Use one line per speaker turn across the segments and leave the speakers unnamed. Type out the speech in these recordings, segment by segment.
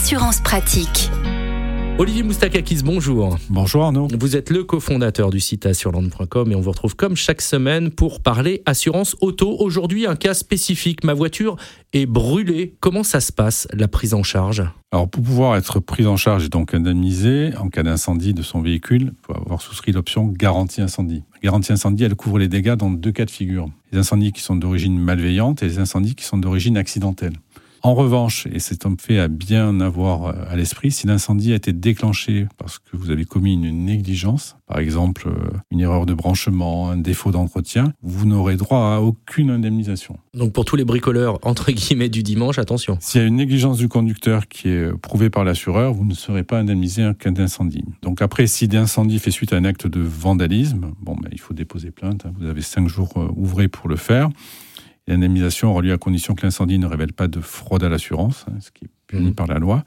Assurance pratique.
Olivier Moustakakis, bonjour.
Bonjour Arnaud.
Vous êtes le cofondateur du site assureland.com et on vous retrouve comme chaque semaine pour parler assurance auto. Aujourd'hui, un cas spécifique. Ma voiture est brûlée. Comment ça se passe, la prise en charge?
Alors, pour pouvoir être prise en charge et donc indemnisée en cas d'incendie de son véhicule, il faut avoir souscrit l'option garantie incendie. La garantie incendie, elle couvre les dégâts dans deux cas de figure. Les incendies qui sont d'origine malveillante et les incendies qui sont d'origine accidentelle. En revanche, et c'est un fait à bien avoir euh, à l'esprit, si l'incendie a été déclenché parce que vous avez commis une négligence, par exemple euh, une erreur de branchement, un défaut d'entretien, vous n'aurez droit à aucune indemnisation.
Donc pour tous les bricoleurs, entre guillemets, du dimanche, attention.
S'il y a une négligence du conducteur qui est prouvée par l'assureur, vous ne serez pas indemnisé en cas d'incendie. Donc après, si l'incendie fait suite à un acte de vandalisme, bon, ben, il faut déposer plainte. Hein. Vous avez cinq jours euh, ouvrés pour le faire. L'indemnisation aura lieu à condition que l'incendie ne révèle pas de fraude à l'assurance, hein, ce qui est puni mmh. par la loi.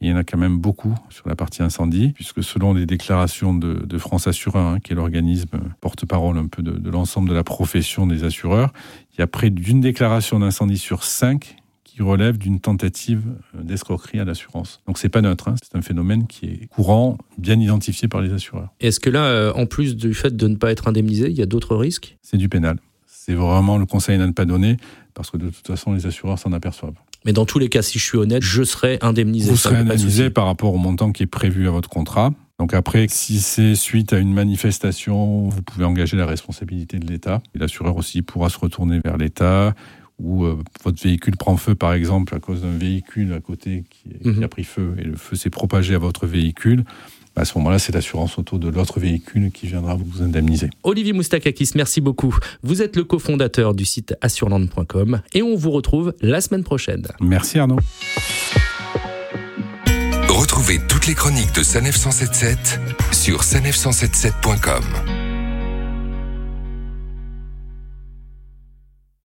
il y en a quand même beaucoup sur la partie incendie, puisque selon les déclarations de, France Assureur, hein, qui est l'organisme porte-parole un peu de, l'ensemble de la profession des assureurs, il y a près d'une déclaration d'incendie sur cinq qui relève d'une tentative d'escroquerie à l'assurance. Donc c'est pas neutre, hein. c'est un phénomène qui est courant, bien identifié par les assureurs.
Est-ce que là, euh, en plus du fait de ne pas être indemnisé, il y a d'autres risques?
C'est du pénal c'est vraiment le conseil à ne pas donner, parce que de toute façon, les assureurs s'en aperçoivent.
Mais dans tous les cas, si je suis honnête, je serai indemnisé.
Vous serez indemnisé par rapport au montant qui est prévu à votre contrat. Donc après, si c'est suite à une manifestation, vous pouvez engager la responsabilité de l'État. L'assureur aussi pourra se retourner vers l'État ou euh, votre véhicule prend feu, par exemple, à cause d'un véhicule à côté qui, mhm. a pris feu et le feu s'est propagé à votre véhicule. À ce moment-là, c'est l'assurance auto de l'autre véhicule qui viendra vous indemniser.
Olivier Moustakakis, merci beaucoup. Vous êtes le cofondateur du site assureland.com et on vous retrouve la semaine prochaine.
Merci Arnaud.
Retrouvez toutes les chroniques de Sanef 177 sur sanef177.com.